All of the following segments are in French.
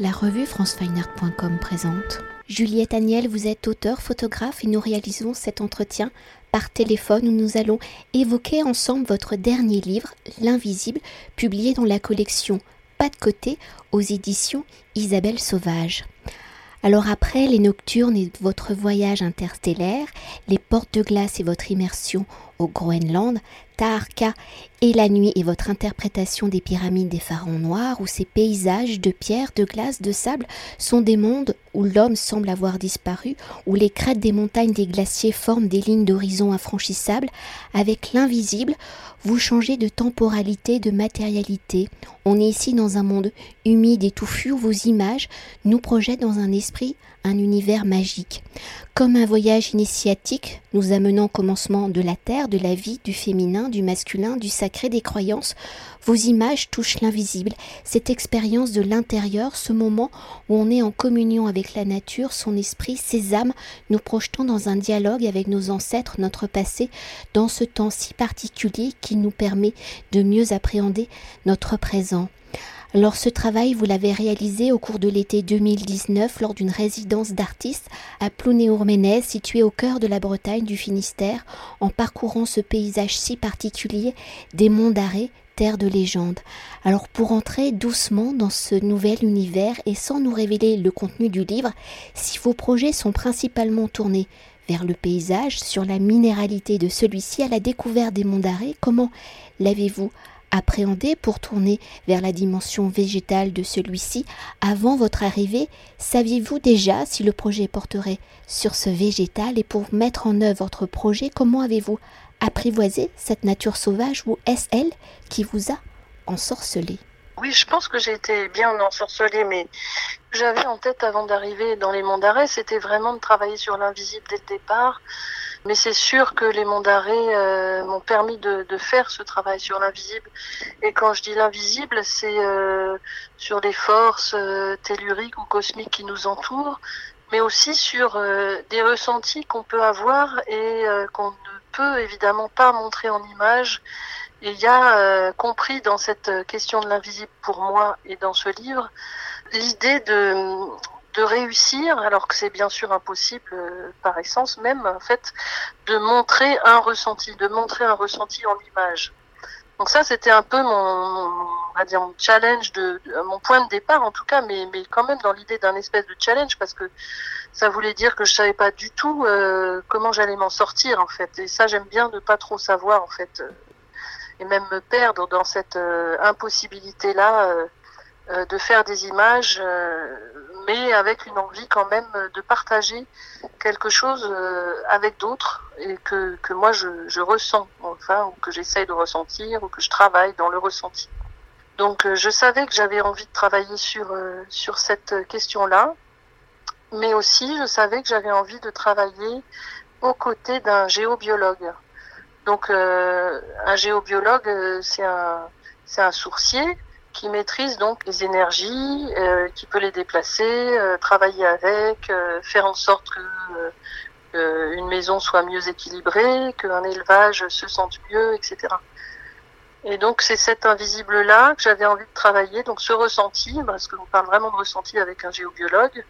La revue francefineart.com présente. Juliette Agnel, vous êtes auteur, photographe et nous réalisons cet entretien par téléphone où nous allons évoquer ensemble votre dernier livre, L'invisible, publié dans la collection Pas de côté aux éditions Isabelle Sauvage. Alors après les nocturnes et votre voyage interstellaire, les portes de glace et votre immersion au Groenland, Taharka et la nuit et votre interprétation des pyramides des pharaons noirs, où ces paysages de pierre, de glace, de sable sont des mondes où l'homme semble avoir disparu, où les crêtes des montagnes des glaciers forment des lignes d'horizon infranchissables, avec l'invisible, vous changez de temporalité, de matérialité. On est ici dans un monde humide et touffu où vos images nous projettent dans un esprit, un univers magique. Comme un voyage initiatique, nous amenant au commencement de la terre, de la vie, du féminin, du masculin, du sacré, des croyances, vos images touchent l'invisible, cette expérience de l'intérieur, ce moment où on est en communion avec la nature, son esprit, ses âmes, nous projetons dans un dialogue avec nos ancêtres, notre passé, dans ce temps si particulier qui nous permet de mieux appréhender notre présent. Alors ce travail, vous l'avez réalisé au cours de l'été 2019 lors d'une résidence d'artistes à Plounéourménez, située au cœur de la Bretagne du Finistère, en parcourant ce paysage si particulier des monts d'arrêt, terre de légende. Alors pour entrer doucement dans ce nouvel univers et sans nous révéler le contenu du livre, si vos projets sont principalement tournés vers le paysage, sur la minéralité de celui-ci, à la découverte des monts d'arrêt, comment l'avez-vous appréhender pour tourner vers la dimension végétale de celui-ci. Avant votre arrivée Saviez-vous déjà si le projet porterait sur ce végétal? Et pour mettre en œuvre votre projet, comment avez-vous apprivoisé cette nature sauvage ou est-ce elle qui vous a ensorcelé? Oui, je pense que j'ai été bien ensorcelée, mais j'avais en tête avant d'arriver dans les monts d'arrêt, c'était vraiment de travailler sur l'invisible dès le départ, mais c'est sûr que les monts d'arrêt euh, m'ont permis de, faire ce travail sur l'invisible. Et quand je dis l'invisible, c'est euh, sur les forces euh, telluriques ou cosmiques qui nous entourent, mais aussi sur des ressentis qu'on peut avoir et qu'on ne peut évidemment pas montrer en image. Et il y a compris dans cette question de l'invisible pour moi et dans ce livre l'idée de de réussir, alors que c'est bien sûr impossible euh, par essence même, en fait, de montrer un ressenti, de montrer un ressenti en image. Donc ça, c'était un peu mon, on va dire mon challenge, de, mon point de départ en tout cas, mais, mais quand même dans l'idée d'un espèce de challenge parce que ça voulait dire que je savais pas du tout euh, comment j'allais m'en sortir en fait. Et ça, j'aime bien ne pas trop savoir en fait, euh, et même me perdre dans cette euh, impossibilité là euh, de faire des images, euh, mais avec une envie quand même de partager quelque chose euh, avec d'autres et que, que moi je, je ressens, enfin, ou que j'essaye de ressentir, ou que je travaille dans le ressenti. Donc je savais que j'avais envie de travailler sur, sur cette question-là, mais aussi je savais que j'avais envie de travailler aux côtés d'un géobiologue. Donc un géobiologue, c'est un, c'est un sourcier qui maîtrise donc les énergies, euh, qui peut les déplacer, euh, travailler avec, euh, faire en sorte que une maison soit mieux équilibrée, qu'un élevage se sente mieux, etc. Et donc c'est cet invisible-là que j'avais envie de travailler, donc ce ressenti, parce qu'on parle vraiment de ressenti avec un géobiologue,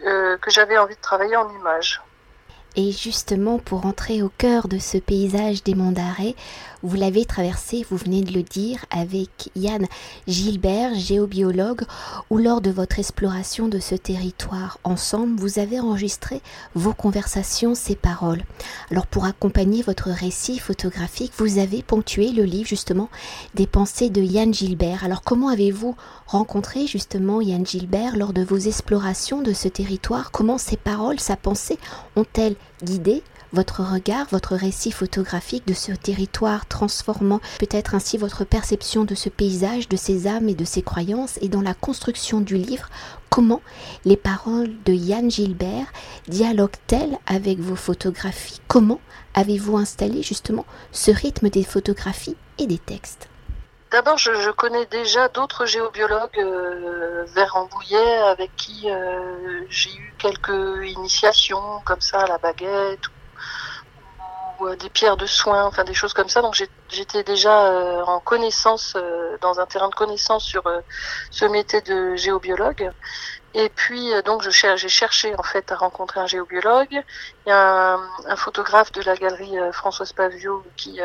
que j'avais envie de travailler en images. Et justement, pour entrer au cœur de ce paysage des monts d'arrêt, vous l'avez traversé, vous venez de le dire, avec Yann Gilbert, géobiologue, où lors de votre exploration de ce territoire ensemble, vous avez enregistré vos conversations, ces paroles. Alors pour accompagner votre récit photographique, vous avez ponctué le livre justement des pensées de Yann Gilbert. Alors comment avez-vous rencontré justement Yann Gilbert lors de vos explorations de ce territoire? Comment ces paroles, sa pensée ont-elles guidé votre regard, votre récit photographique de ce territoire, transformant peut-être ainsi votre perception de ce paysage, de ses âmes et de ses croyances, et dans la construction du livre, comment les paroles de Yann Gilbert dialoguent-elles avec vos photographies? Comment avez-vous installé justement ce rythme des photographies et des textes? D'abord, je, je, connais déjà d'autres géobiologues euh, vers Rambouillet avec qui euh, j'ai eu quelques initiations comme ça à la baguette ou des pierres de soins, enfin des choses comme ça. Donc j'étais déjà en connaissance, dans un terrain de connaissance sur ce métier de géobiologue. Et puis donc je j'ai cherché en fait à rencontrer un géobiologue. Il y a un, photographe de la galerie Françoise Pavio qui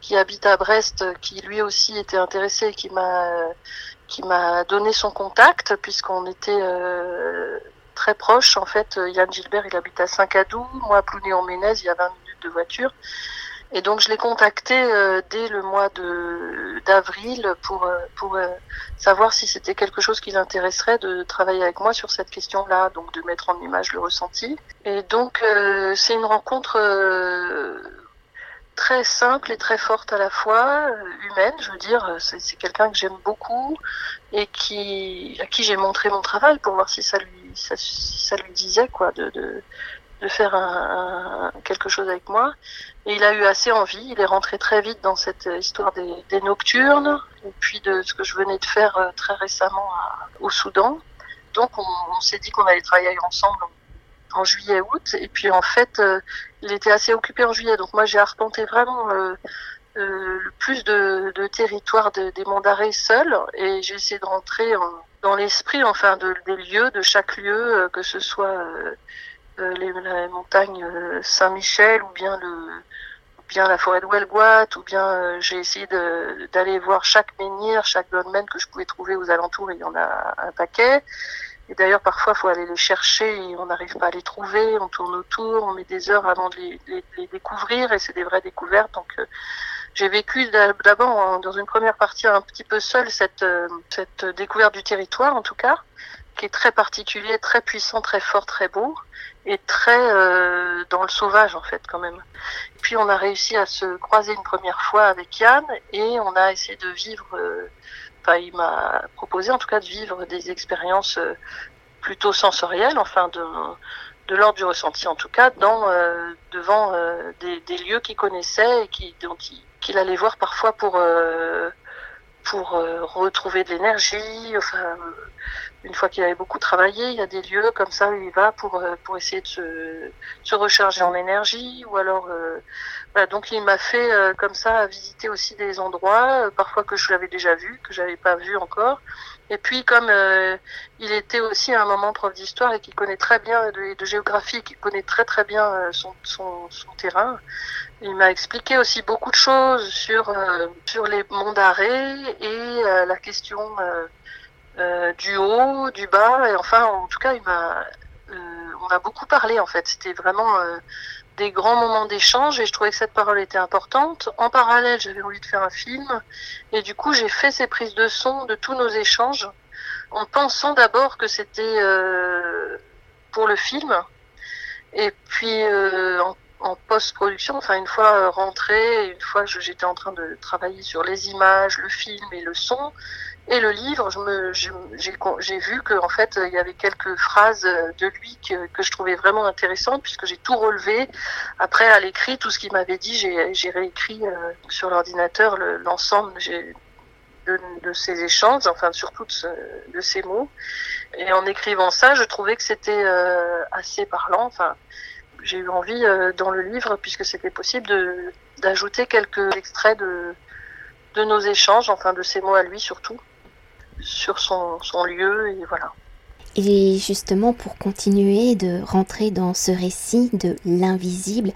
qui habite à Brest, qui lui aussi était intéressé, et qui m'a qui m'a donné son contact puisqu'on était euh, très proches. En fait, Yann Gilbert, il habite à Saint-Cadou, moi à Plouné-en-Ménez, il y a 20 minutes de voiture. Et donc je l'ai contacté euh, dès le mois de d'avril pour euh, pour savoir si c'était quelque chose qui l'intéresserait de travailler avec moi sur cette question-là, donc de mettre en image le ressenti. Et donc c'est une rencontre très simple et très forte à la fois, euh, humaine, je veux dire, euh, c'est quelqu'un que j'aime beaucoup et qui à qui j'ai montré mon travail pour voir si ça lui ça, ça lui disait quoi de, de, de faire un, quelque chose avec moi. Et il a eu assez envie, il est rentré très vite dans cette histoire des, des nocturnes et puis de ce que je venais de faire euh, très récemment au Soudan. Donc on, on s'est dit qu'on allait travailler ensemble en juillet-août. Et puis en fait, euh, il était assez occupé en juillet. Donc moi, j'ai arpenté vraiment euh, euh, le plus de, de territoire de, des d'arrêt seul. Et j'ai essayé de rentrer dans l'esprit, enfin, de, des lieux, de chaque lieu, que ce soit les, la montagne Saint-Michel ou bien le bien la forêt de Huelgoat, ou bien j'ai essayé d'aller voir chaque menhir, chaque dolmen que je pouvais trouver aux alentours, il y en a un paquet. Et d'ailleurs, parfois, il faut aller les chercher et on n'arrive pas à les trouver. On tourne autour, on met des heures avant de les, les, découvrir et c'est des vraies découvertes. Donc, euh, j'ai vécu d'abord dans une première partie un petit peu seule cette, euh, cette découverte du territoire, en tout cas, qui est très particulier, très puissant, très fort, très beau et très euh, dans le sauvage en fait quand même. Puis on a réussi à se croiser une première fois avec Yann et on a essayé de vivre il m'a proposé en tout cas de vivre des expériences euh, plutôt sensorielles, enfin de, de l'ordre du ressenti en tout cas, dans, euh, devant euh, des, des, lieux qu'il connaissait et qui, dont qu'il allait voir parfois pour, pour retrouver de l'énergie. Enfin, une fois qu'il avait beaucoup travaillé, il y a des lieux comme ça où il va pour, pour essayer de se, se recharger en énergie ou alors donc il m'a fait euh, comme ça visiter aussi des endroits, euh, parfois que je l'avais déjà vu, que j'avais pas vu encore. Et puis comme euh, il était aussi à un moment prof d'histoire et qu'il connaît très bien de, de géographie, qu'il connaît très très bien son, son, son terrain, il m'a expliqué aussi beaucoup de choses sur sur les monts d'arrêt et la question du haut, du bas. Et enfin, en tout cas, il m'a on a beaucoup parlé en fait. C'était vraiment des grands moments d'échange et je trouvais que cette parole était importante. En parallèle, j'avais envie de faire un film et du coup, j'ai fait ces prises de son de tous nos échanges en pensant d'abord que c'était euh, pour le film et puis euh, en post-production, enfin une fois rentré, une fois que j'étais en train de travailler sur les images, le film et le son, et le livre, je me, j'ai, vu que en fait, il y avait quelques phrases de lui que, que je trouvais vraiment intéressantes, puisque j'ai tout relevé. Après, à l'écrit, tout ce qu'il m'avait dit, j'ai, réécrit euh, sur l'ordinateur l'ensemble de, de, ces échanges, enfin surtout de, de, ces mots. Et en écrivant ça, je trouvais que c'était euh, assez parlant. Enfin, j'ai eu envie euh, dans le livre, puisque c'était possible, d'ajouter quelques extraits de, de nos échanges, enfin de ces mots à lui surtout sur son, son lieu et voilà. Et justement, pour continuer de rentrer dans ce récit de l'invisible,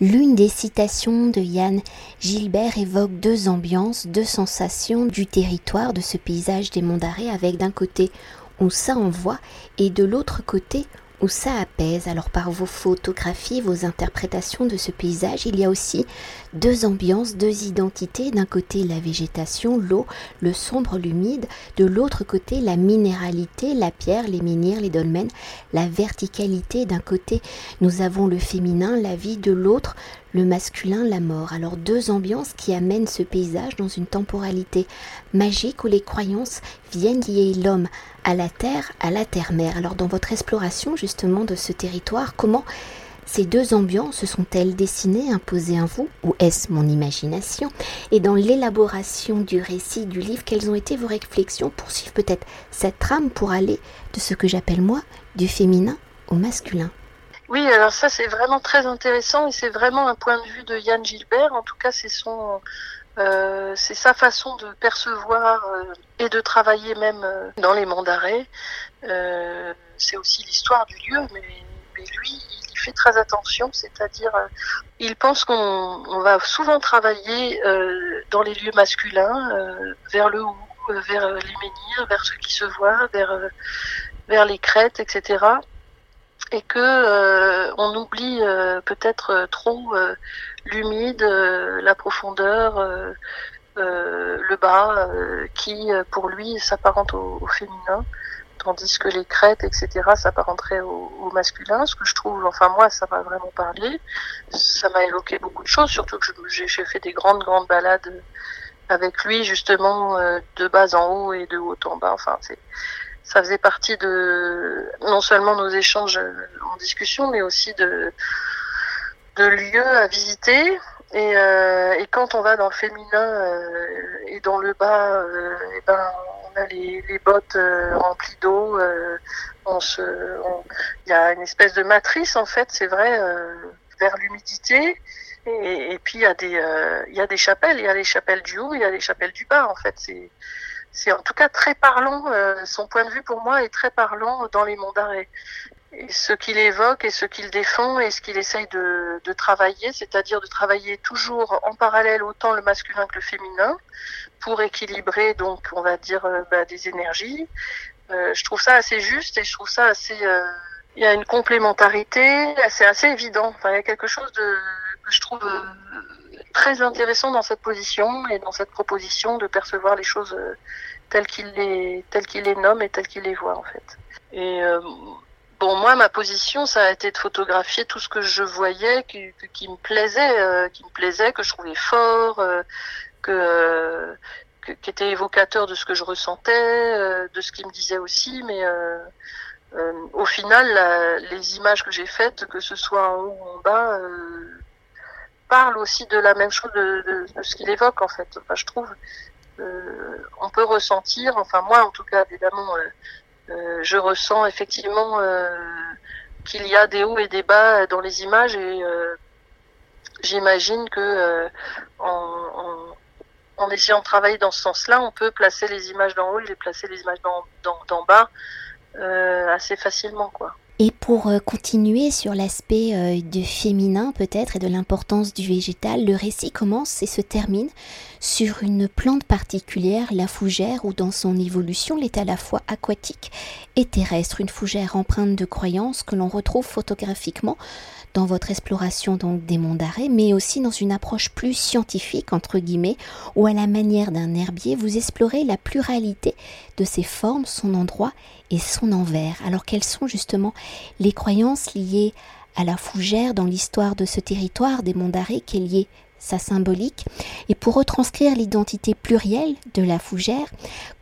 l'une des citations de Yann Gilbert évoque deux ambiances, deux sensations du territoire, de ce paysage des monts d'arrêt, avec d'un côté où ça envoie et de l'autre côté ça apaise. Alors par vos photographies, vos interprétations de ce paysage, il y a aussi deux ambiances, deux identités. D'un côté la végétation, l'eau, le sombre, l'humide. De l'autre côté la minéralité, la pierre, les menhirs, les dolmens, la verticalité. D'un côté nous avons le féminin, la vie. De l'autre le masculin, la mort. Alors deux ambiances qui amènent ce paysage dans une temporalité magique où les croyances viennent lier l'homme à la terre, à la terre-mère. Alors dans votre exploration justement de ce territoire, comment ces deux ambiances se sont-elles dessinées, imposées à vous, ou est-ce mon imagination? Et dans l'élaboration du récit du livre, quelles ont été vos réflexions pour suivre peut-être cette trame pour aller de ce que j'appelle moi du féminin au masculin? Oui, alors ça c'est vraiment très intéressant et c'est vraiment un point de vue de Yann Gilbert. En tout cas, c'est son, euh, c'est sa façon de percevoir euh, et de travailler même euh, dans les monts d'arrêt. c'est aussi l'histoire du lieu, mais, lui, il fait très attention, c'est-à-dire, il pense qu'on va souvent travailler dans les lieux masculins, vers le haut, vers les menhirs, vers ce qui se voit, vers, vers les crêtes, etc et que euh, on oublie euh, peut-être euh, trop l'humide, la profondeur, le bas, qui pour lui s'apparente au, féminin, tandis que les crêtes, etc., s'apparenteraient au, au, masculin. Ce que je trouve, enfin moi, ça m'a vraiment parlé. Ça m'a évoqué beaucoup de choses, surtout que j'ai fait des grandes, grandes balades avec lui, justement, de bas en haut et de haut en bas. Enfin, c'est ça faisait partie de non seulement nos échanges en discussion, mais aussi de, de lieux à visiter. Et, euh, et quand on va dans le féminin euh, et dans le bas, euh, et ben, on a les, les bottes euh, remplies d'eau. Euh, on se, il y a une espèce de matrice en fait, c'est vrai, vers l'humidité. Et, et, puis il y a des, il y a des chapelles. Il y a les chapelles du haut, il y a les chapelles du bas. En fait, c'est c'est en tout cas très parlant. Euh, son point de vue pour moi est très parlant dans les monts d'arrêt. Et ce qu'il évoque et ce qu'il défend et ce qu'il essaye de, de travailler, c'est-à-dire de travailler toujours en parallèle autant le masculin que le féminin pour équilibrer donc on va dire euh, bah, des énergies. Euh, je trouve ça assez juste et je trouve ça assez. Euh, il y a une complémentarité, c'est assez évident. Enfin, il y a quelque chose de que je trouve très intéressant dans cette position et dans cette proposition de percevoir les choses euh, telles qu'il les, telles qu'il les nomme et telles qu'il les voit en fait. Et euh, bon, moi, ma position, ça a été de photographier tout ce que je voyais, qui, qui me plaisait, euh, qui me plaisait, que je trouvais fort, que, qui était évocateur de ce que je ressentais, de ce qu'il me disait aussi, mais au final, les images que j'ai faites, que ce soit en haut ou en bas, parle aussi de la même chose de, ce qu'il évoque en fait. Enfin, je trouve, euh, on peut ressentir, enfin moi en tout cas évidemment, euh, euh, je ressens effectivement qu'il y a des hauts et des bas dans les images et j'imagine que en, essayant de travailler dans ce sens-là, on peut placer les images d'en haut et les placer les images d'en bas assez facilement quoi. Et pour euh, continuer sur l'aspect euh, du féminin peut-être et de l'importance du végétal, le récit commence et se termine sur une plante particulière, la fougère, où dans son évolution, elle est à la fois aquatique et terrestre, une fougère empreinte de croyances que l'on retrouve photographiquement dans votre exploration donc des monts d'arrêt, mais aussi dans une approche plus scientifique, entre guillemets, où à la manière d'un herbier, vous explorez la pluralité de ses formes, son endroit et son envers. Alors quelles sont justement les croyances liées à la fougère dans l'histoire de ce territoire des monts d'arrêt qui est lié sa symbolique? Et pour retranscrire l'identité plurielle de la fougère,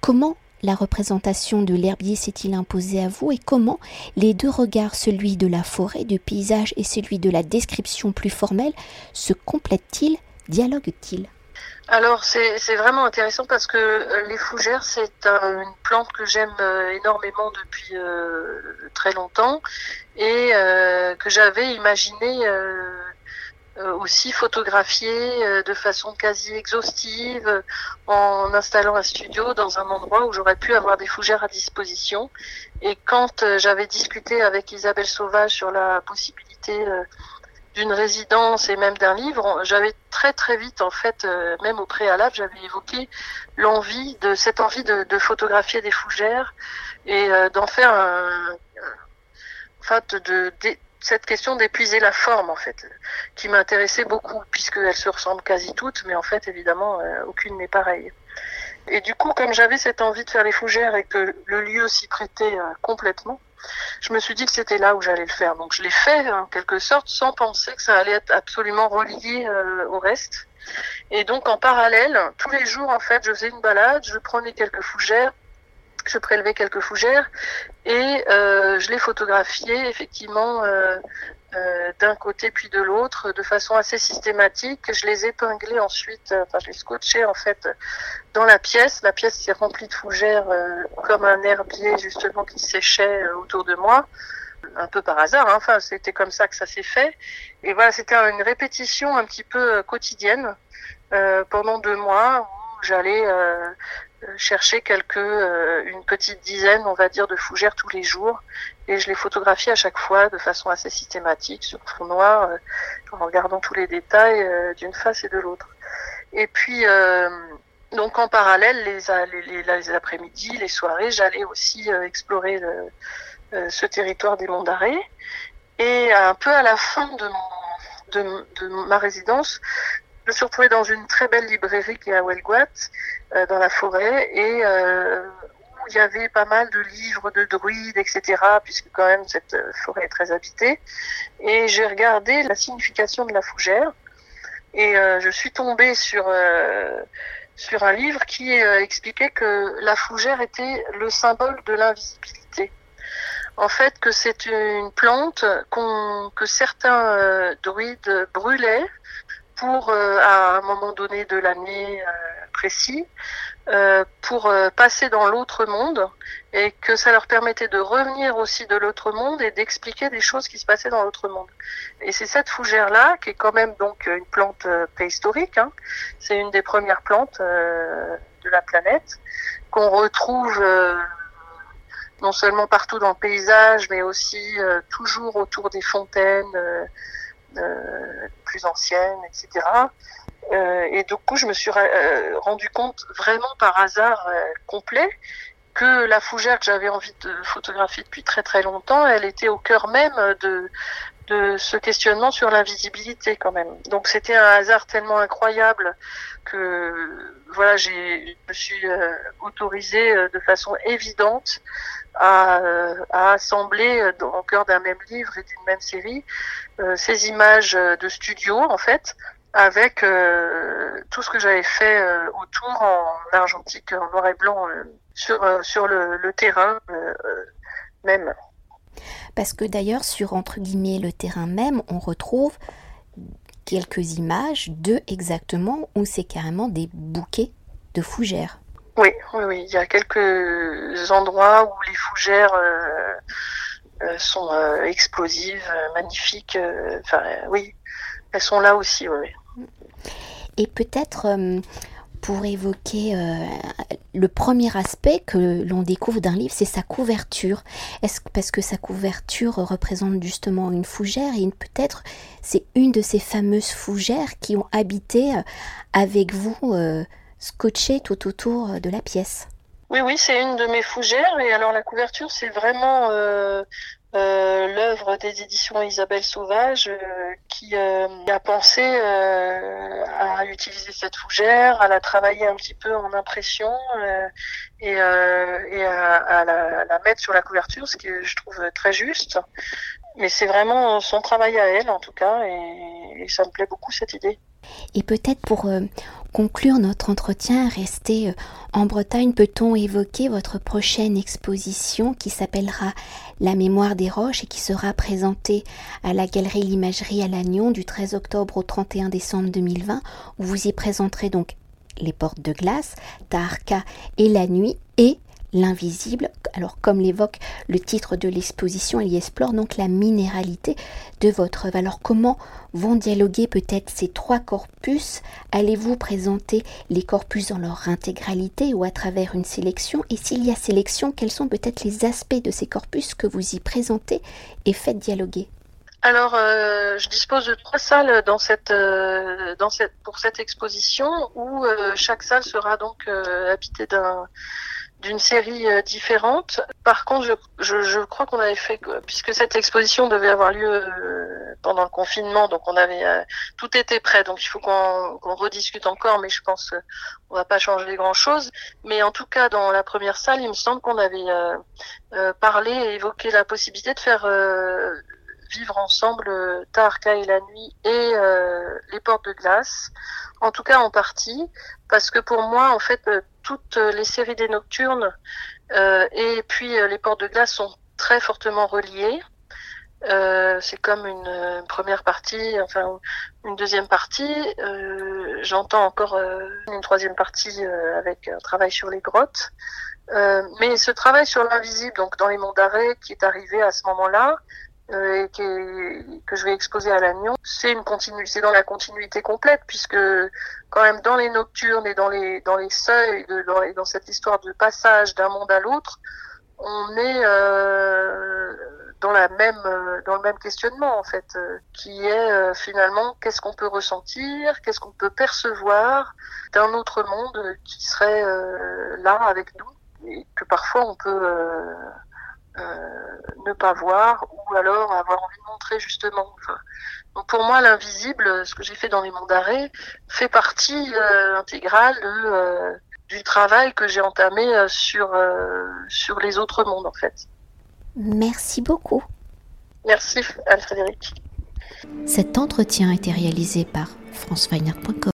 comment la représentation de l'herbier s'est-il imposée à vous et comment les deux regards, celui de la forêt, du paysage et celui de la description plus formelle, se complètent-ils, dialoguent-ils? Alors c'est vraiment intéressant parce que euh, les fougères c'est une plante que j'aime euh, énormément depuis euh, très longtemps et que j'avais imaginé aussi photographier euh, de façon quasi exhaustive euh, en installant un studio dans un endroit où j'aurais pu avoir des fougères à disposition. Et quand j'avais discuté avec Isabelle Sauvage sur la possibilité d'une résidence et même d'un livre, j'avais très très vite en fait, même au préalable, j'avais évoqué l'envie de cette envie de, de photographier des fougères et d'en faire un, enfin de, de, cette question d'épuiser la forme en fait, qui m'intéressait beaucoup puisqu'elles se ressemblent quasi toutes, mais en fait évidemment euh, aucune n'est pareille. Et du coup, comme j'avais cette envie de faire les fougères et que le lieu s'y prêtait euh, complètement, je me suis dit que c'était là où j'allais le faire. Donc je l'ai fait en quelque sorte sans penser que ça allait être absolument relié euh, au reste. Et donc en parallèle, tous les jours en fait, je faisais une balade, je prenais quelques fougères je prélevais quelques fougères et euh, je les photographiais effectivement euh, euh, d'un côté puis de l'autre de façon assez systématique. Je les épinglais ensuite, enfin je les scotchais en fait dans la pièce. La pièce s'est remplie de fougères comme un herbier justement qui séchait autour de moi. un peu par hasard. Hein. Enfin, c'était comme ça que ça s'est fait. Et voilà, c'était une répétition un petit peu quotidienne pendant deux mois où j'allais chercher quelques, une petite dizaine, on va dire, de fougères tous les jours. Et je les photographiais à chaque fois de façon assez systématique sur fond noir, en regardant tous les détails d'une face et de l'autre. Et puis, donc en parallèle, les, les, après-midi, les soirées, j'allais aussi euh, explorer euh, ce territoire des Monts d'Arrée. Et un peu à la fin de, de, de, ma résidence, je me suis retrouvée dans une très belle librairie qui est à Huelguat, euh, dans la forêt, et où il y avait pas mal de livres de druides, etc., puisque quand même cette forêt est très habitée. Et j'ai regardé la signification de la fougère, et je suis tombée sur sur un livre qui euh, expliquait que la fougère était le symbole de l'invisibilité. En fait, que c'est une plante que certains euh, druides brûlaient pour, euh, à un moment donné de l'année précis, euh, pour euh, passer dans l'autre monde et que ça leur permettait de revenir aussi de l'autre monde et d'expliquer des choses qui se passaient dans l'autre monde. Et c'est cette fougère-là, qui est quand même donc une plante euh, préhistorique, hein, c'est une des premières plantes de la planète, qu'on retrouve non seulement partout dans le paysage, mais aussi toujours autour des fontaines plus anciennes, etc. Euh, et du coup, je me suis euh, rendu compte vraiment par hasard euh, complet que la fougère que j'avais envie de photographier depuis très très longtemps, elle était au cœur même de, de ce questionnement sur l'invisibilité quand même. Donc c'était un hasard tellement incroyable que voilà, j'ai, je me suis autorisée de façon évidente à, assembler au cœur d'un même livre et d'une même série ces images de studio en fait avec euh, tout ce que j'avais fait euh, autour en argentique, en noir et blanc, euh, sur, sur le, le terrain même. Parce que d'ailleurs, sur entre guillemets le terrain même, on retrouve quelques images de exactement où c'est carrément des bouquets de fougères. Oui, oui, oui. Il y a quelques endroits où les fougères sont explosives, magnifiques. Enfin, oui, elles sont là aussi, oui. Et peut-être euh, pour évoquer euh, le premier aspect que l'on découvre d'un livre, c'est sa couverture. Est-ce parce que sa couverture représente justement une fougère et peut-être c'est une de ces fameuses fougères qui ont habité euh, avec vous, scotché tout autour de la pièce. Oui, oui, c'est une de mes fougères. Et alors la couverture, c'est vraiment euh, l'œuvre des éditions Isabelle Sauvage euh, qui euh, a pensé à utiliser cette fougère, à la travailler un petit peu en impression et, et à, la, la, mettre sur la couverture, ce que je trouve très juste. Mais c'est vraiment son travail à elle en tout cas et, et ça me plaît beaucoup cette idée. Et peut-être pour conclure notre entretien, rester euh, en Bretagne, peut-on évoquer votre prochaine exposition qui s'appellera La mémoire des roches et qui sera présentée à la Galerie L'Imagerie à Lannion du 13 octobre au 31 décembre 2020, où vous y présenterez donc les portes de glace, Tarka et la nuit et l'invisible. Alors comme l'évoque le titre de l'exposition, elle y explore donc la minéralité de votre œuvre. Alors comment vont dialoguer peut-être ces trois corpus? Allez-vous présenter les corpus dans leur intégralité ou à travers une sélection? Et s'il y a sélection, quels sont peut-être les aspects de ces corpus que vous y présentez et faites dialoguer? Alors, euh, je dispose de trois salles dans cette, euh, dans cette, pour cette exposition où euh, chaque salle sera donc habitée d'un d'une série euh, différente. Par contre, je, je, je crois qu'on avait fait, puisque cette exposition devait avoir lieu euh, pendant le confinement, donc on avait euh, tout était prêt. Donc il faut qu'on rediscute encore, mais je pense qu'on va pas changer grand chose. Mais en tout cas, dans la première salle, il me semble qu'on avait parlé et évoqué la possibilité de faire vivre ensemble Tarka et la nuit et les portes de glace en tout cas en partie, parce que pour moi, en fait, euh, toutes les séries des nocturnes euh, et puis euh, les portes de glace sont très fortement reliées. c'est comme une, première partie, enfin une deuxième partie. J'entends encore une troisième partie avec un travail sur les grottes. Euh, mais ce travail sur l'invisible, donc dans les monts d'arrêt, qui est arrivé à ce moment-là, euh, que je vais exposer à l'Agnon, c'est dans la continuité complète, puisque quand même dans les nocturnes et dans les dans les seuils, de, dans, cette histoire de passage d'un monde à l'autre, on est euh, dans la même euh, dans le même questionnement en fait, qui est finalement qu'est-ce qu'on peut ressentir, qu'est-ce qu'on peut percevoir d'un autre monde qui serait là avec nous et que parfois on peut ne pas voir ou alors avoir envie de montrer justement. donc pour moi, l'invisible, ce que j'ai fait dans les mondes d'arrêt, fait partie intégrale de, du travail que j'ai entamé sur, sur les autres mondes en fait. Merci beaucoup. Merci Anne-Frédéric. Cet entretien a été réalisé par franceweiner.com.